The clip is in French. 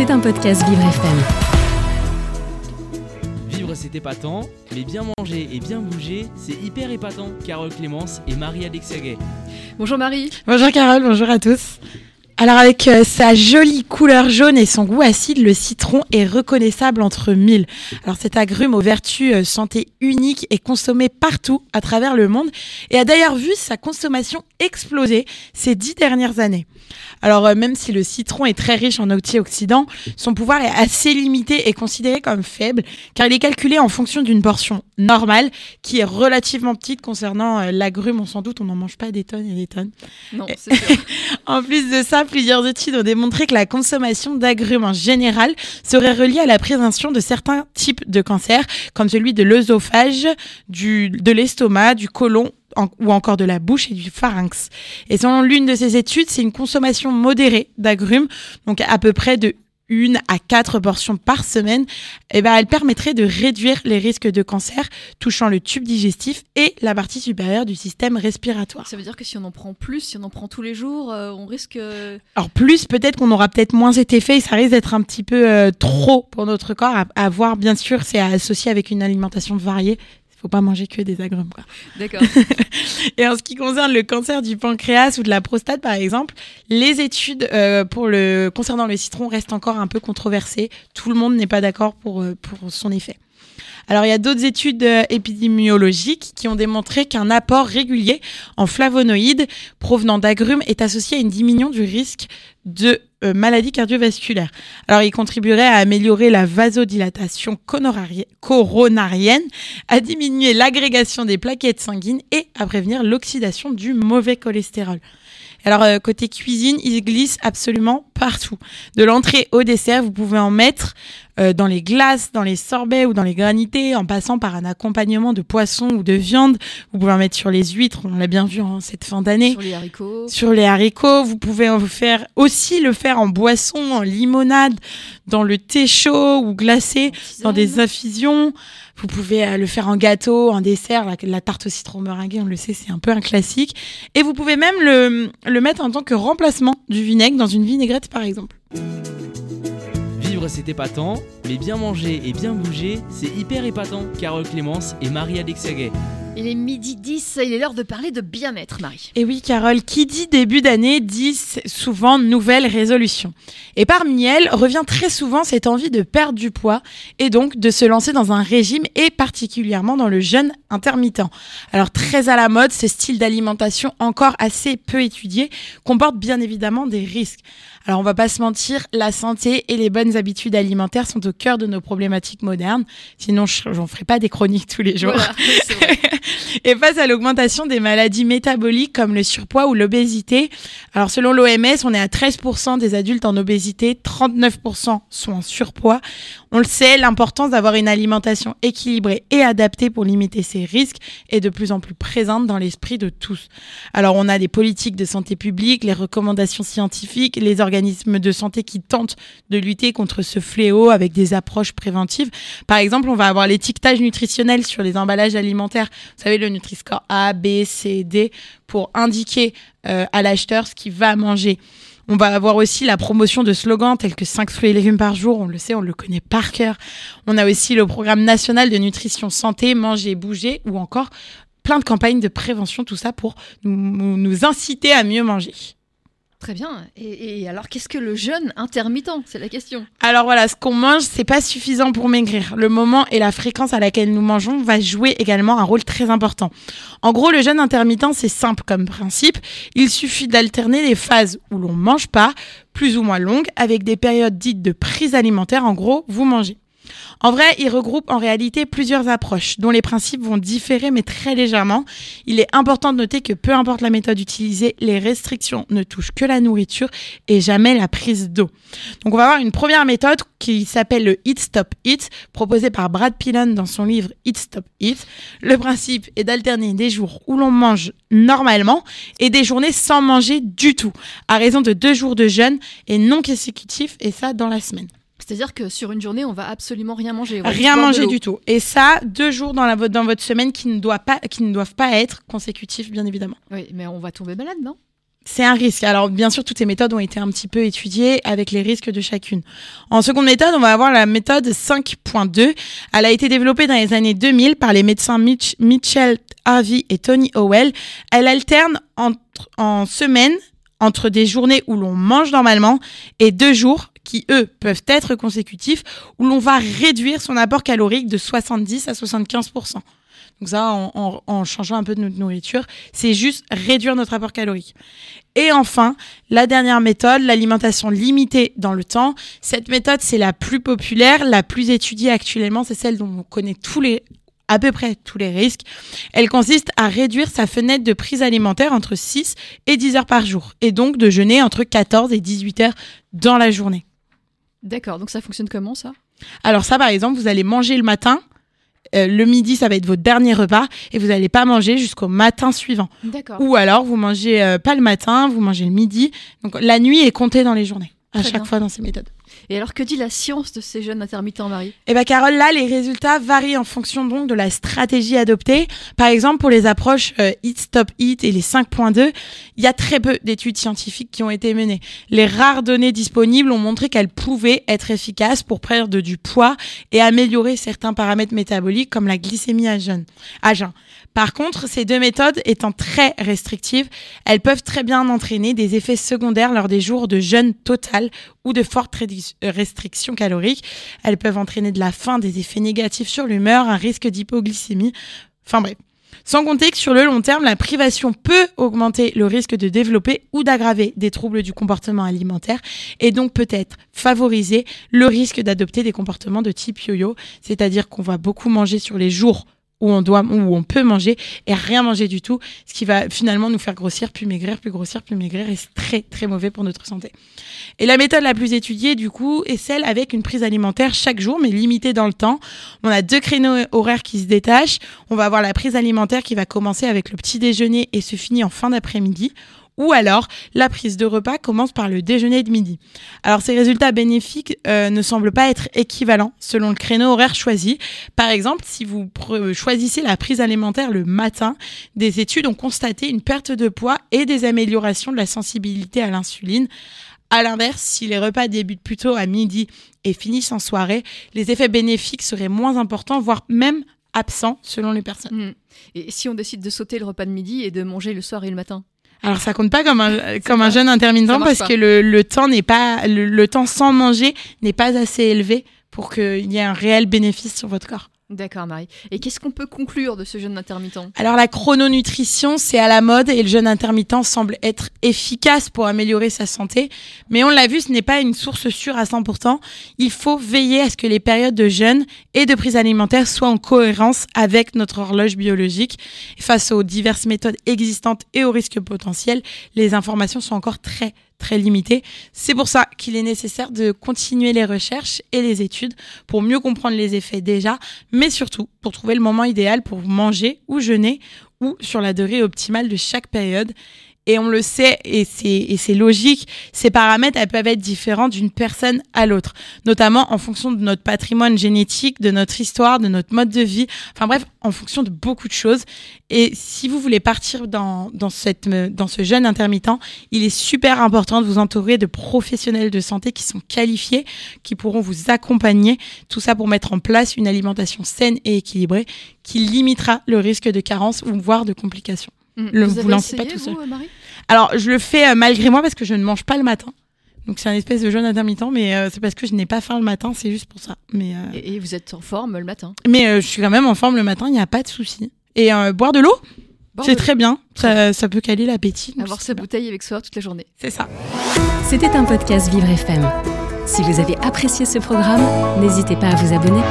C'est un podcast Vivre FM. Vivre c'est épatant, mais bien manger et bien bouger, c'est hyper épatant. Carole Clémence et Marie-Alexia Gay. Bonjour Marie. Bonjour Carole, bonjour à tous. Alors avec euh, sa jolie couleur jaune et son goût acide, le citron est reconnaissable entre mille. Alors cet agrume aux vertus euh, santé uniques est consommé partout à travers le monde et a d'ailleurs vu sa consommation exploser ces dix dernières années. Alors euh, même si le citron est très riche en antioxydants, son pouvoir est assez limité et considéré comme faible car il est calculé en fonction d'une portion normale qui est relativement petite concernant euh, l'agrume. On s'en doute, on n'en mange pas des tonnes et des tonnes. Non, c'est sûr. En plus de ça, plusieurs études ont démontré que la consommation d'agrumes en général serait reliée à la prévention de certains types de cancers, comme celui de l'œsophage, de l'estomac, du côlon en- ou encore de la bouche et du pharynx. Et selon l'une de ces études, c'est une consommation modérée d'agrumes, donc à peu près de une à quatre portions par semaine, et ben, elle permettrait de réduire les risques de cancer touchant le tube digestif et la partie supérieure du système respiratoire. Ça veut dire que si on en prend plus, si on en prend tous les jours, euh, on risque. euh, Alors plus, peut-être qu'on aura peut-être moins cet effet, et ça risque d'être un petit peu euh, trop pour notre corps. À, à voir, bien sûr, c'est associé avec une alimentation variée. Faut pas manger que des agrumes. Quoi. D'accord. Et en ce qui concerne le cancer du pancréas ou de la prostate, par exemple, les études euh, pour le concernant le citron restent encore un peu controversées. Tout le monde n'est pas d'accord pour, euh, pour son effet. Alors, il y a d'autres études euh, épidémiologiques qui ont démontré qu'un apport régulier en flavonoïdes provenant d'agrumes est associé à une diminution du risque de euh, maladies cardiovasculaires. Alors, il contribuerait à améliorer la vasodilatation coronari- coronarienne, à diminuer l'agrégation des plaquettes sanguines et à prévenir l'oxydation du mauvais cholestérol. Alors, euh, côté cuisine, il glisse absolument partout. De l'entrée au dessert, vous pouvez en mettre euh, dans les glaces, dans les sorbets ou dans les granités, en passant par un accompagnement de poisson ou de viande. Vous pouvez en mettre sur les huîtres, on l'a bien vu en cette fin d'année. Sur les haricots. Sur les haricots, vous pouvez en faire aussi le faire en boisson, en limonade, dans le thé chaud ou glacé, dans des infusions. Vous pouvez euh, le faire en gâteau, en dessert. La, tarte au citron meringuée, on le sait, c'est un peu un classique. Et vous pouvez même le, mettre en tant que remplacement du vinaigre dans une vinaigrette, par exemple. Vivre c'est épatant, mais bien manger et bien bouger, c'est hyper épatant. Carole Clémence et Marie-Alexia. Il est midi 10, il est l'heure de parler de bien-être, Marie. Et oui, Carole, qui dit début d'année dit souvent nouvelle résolution. Et parmi elles revient très souvent cette envie de perdre du poids et donc de se lancer dans un régime et particulièrement dans le jeûne intermittent. Alors très à la mode, ce style d'alimentation encore assez peu étudié comporte bien évidemment des risques. Alors on va pas se mentir, la santé et les bonnes habitudes alimentaires sont au cœur de nos problématiques modernes. Sinon, je- j'en ferai pas des chroniques tous les jours. Voilà. Et face à l'augmentation des maladies métaboliques comme le surpoids ou l'obésité, alors selon l'OMS, on est à 13% des adultes en obésité, 39% sont en surpoids. On le sait, l'importance d'avoir une alimentation équilibrée et adaptée pour limiter ces risques est de plus en plus présente dans l'esprit de tous. Alors on a des politiques de santé publique, les recommandations scientifiques, les organismes de santé qui tentent de lutter contre ce fléau avec des approches préventives. Par exemple, on va avoir l'étiquetage nutritionnel sur les emballages alimentaires. Vous savez, le Nutri-Score A, B, C, D pour indiquer euh, à l'acheteur ce qu'il va manger. On va avoir aussi la promotion de slogans tels que 5 fruits et légumes par jour, on le sait, on le connaît par cœur. On a aussi le programme national de nutrition santé, manger, bouger, ou encore plein de campagnes de prévention, tout ça pour nous, nous inciter à mieux manger. Très bien. Et, alors, qu'est-ce que le jeûne intermittent? C'est la question. Alors voilà, ce qu'on mange, c'est pas suffisant pour maigrir. Le moment et la fréquence à laquelle nous mangeons va jouer également un rôle très important. En gros, le jeûne intermittent, c'est simple comme principe. Il suffit d'alterner les phases où l'on mange pas, plus ou moins longues, avec des périodes dites de prise alimentaire. En gros, vous mangez. En vrai, il regroupe en réalité plusieurs approches dont les principes vont différer mais très légèrement. Il est important de noter que peu importe la méthode utilisée, les restrictions ne touchent que la nourriture et jamais la prise d'eau. Donc on va avoir une première méthode qui s'appelle le Eat Stop Eat, proposée par Brad Pillen dans son livre Eat Stop Eat. Le principe est d'alterner des jours où l'on mange normalement et des journées sans manger du tout, à raison de deux jours de jeûne et non consécutifs, et ça dans la semaine. C'est-à-dire que sur une journée, on va absolument rien manger. Rien manger du tout. Et ça, deux jours dans, la, vo- dans votre semaine qui ne, doit pas, qui ne doivent pas être consécutifs, bien évidemment. Oui, mais on va tomber malade, non? C'est un risque. Alors bien sûr, toutes ces méthodes ont été un petit peu étudiées avec les risques de chacune. En seconde méthode, on va avoir la méthode 5.2. Elle a été développée dans les années 2000 par les médecins Mitch, Mitchell Harvey et Tony Howell. Elle alterne entre, en semaine entre des journées où l'on mange normalement et deux jours qui, eux, peuvent être consécutifs, où l'on va réduire son apport calorique de 70 à 75 donc ça, en, changeant un peu de notre nourriture, c'est juste réduire notre apport calorique. Et enfin, la dernière méthode, l'alimentation limitée dans le temps. Cette méthode, c'est la plus populaire, la plus étudiée actuellement. C'est celle dont on connaît tous les à peu près tous les risques. Elle consiste à réduire sa fenêtre de prise alimentaire entre 6 et 10 heures par jour, et donc de jeûner entre 14 et 18 heures dans la journée. D'accord, donc ça fonctionne comment ça? Alors ça, par exemple, vous allez manger le matin, euh, le midi, ça va être votre dernier repas et vous n'allez pas manger jusqu'au matin suivant. Ou alors, vous mangez euh, pas le matin, vous mangez le midi. Donc, la nuit est comptée dans les journées, à chaque fois dans ces méthodes. Et alors, que dit la science de ces jeunes intermittents, Marie? Eh bien, Carole, là, les résultats varient en fonction donc de la stratégie adoptée. Par exemple, pour les approches euh, Eat, Stop, Eat et les 5.2, il y a très peu d'études scientifiques qui ont été menées. Les rares données disponibles ont montré qu'elles pouvaient être efficaces pour perdre du poids et améliorer certains paramètres métaboliques comme la glycémie à jeûne. À jeun. Par contre, ces deux méthodes étant très restrictives, elles peuvent très bien entraîner des effets secondaires lors des jours de jeûne total ou de fortes euh, restrictions caloriques. Elles peuvent entraîner de la faim, des effets négatifs sur l'humeur, un risque d'hypoglycémie. Enfin bref. Sans compter que sur le long terme, la privation peut augmenter le risque de développer ou d'aggraver des troubles du comportement alimentaire et donc peut-être favoriser le risque d'adopter des comportements de type yo-yo, c'est-à-dire qu'on va beaucoup manger sur les jours où on doit, où on peut manger et rien manger du tout, ce qui va finalement nous faire grossir, plus maigrir, plus grossir, plus maigrir et c'est très très mauvais pour notre santé. Et la méthode la plus étudiée du coup est celle avec une prise alimentaire chaque jour mais limitée dans le temps. On a deux créneaux horaires qui se détachent. On va avoir la prise alimentaire qui va commencer avec le petit déjeuner et se finit en fin d'après-midi ou alors la prise de repas commence par le déjeuner de midi. Alors ces résultats bénéfiques euh, ne semblent pas être équivalents selon le créneau horaire choisi. Par exemple, si vous choisissez la prise alimentaire le matin, des études ont constaté une perte de poids et des améliorations de la sensibilité à l'insuline. À l'inverse, si les repas débutent plutôt à midi et finissent en soirée, les effets bénéfiques seraient moins importants, voire même absents selon les personnes. Mmh. Et si on décide de sauter le repas de midi et de manger le soir et le matin? Alors ça compte pas comme un comme un jeûne intermittent parce que le, le temps n'est pas le, le, temps sans manger n'est pas assez élevé pour qu'il y ait un réel bénéfice sur votre corps. D'accord, Marie. Et qu'est-ce qu'on peut conclure de ce jeûne intermittent? Alors, la chrononutrition, c'est à la mode et le jeûne intermittent semble être efficace pour améliorer sa santé. Mais on l'a vu, ce n'est pas une source sûre à 100%. Il faut veiller à ce que les périodes de jeûne et de prise alimentaire soient en cohérence avec notre horloge biologique. face aux diverses méthodes existantes et aux risques potentiels, les informations sont encore très très limité. C'est pour ça qu'il est nécessaire de continuer les recherches et les études pour mieux comprendre les effets déjà, surtout pour trouver le moment idéal pour manger ou jeûner ou sur la durée optimale de chaque période. Et on le sait, et c'est logique, ces paramètres, elles peuvent être différents d'une personne à l'autre, notamment en fonction de notre patrimoine génétique, de notre histoire, de notre mode de vie, enfin bref, en fonction de beaucoup de choses. Et si vous voulez partir dans, dans, ce jeûne intermittent, il est super important de vous entourer de professionnels de santé qui sont qualifiés, qui pourront vous accompagner, tout ça pour mettre en place une alimentation saine et équilibrée qui limitera le risque de carence ou voire de complications. Mm. Le, vous, vous lancez pas tout seul. Vous, Marie? Alors, je le fais euh, malgré moi parce que je ne mange pas le matin. Donc c'est un espèce de jeûne intermittent, mais euh, c'est parce que je n'ai pas faim le matin, c'est juste pour ça. Mais, euh, et, vous êtes en forme le matin? Mais je suis quand même en forme le matin, il n'y a pas de souci. Et boire de l'eau? C'est très bien, ça, ça, peut caler l'appétit. Avoir sa bouteille avec soi toute la journée. C'est ça. C'était un podcast Vivre FM. Si vous avez apprécié ce programme, n'hésitez pas à vous abonner.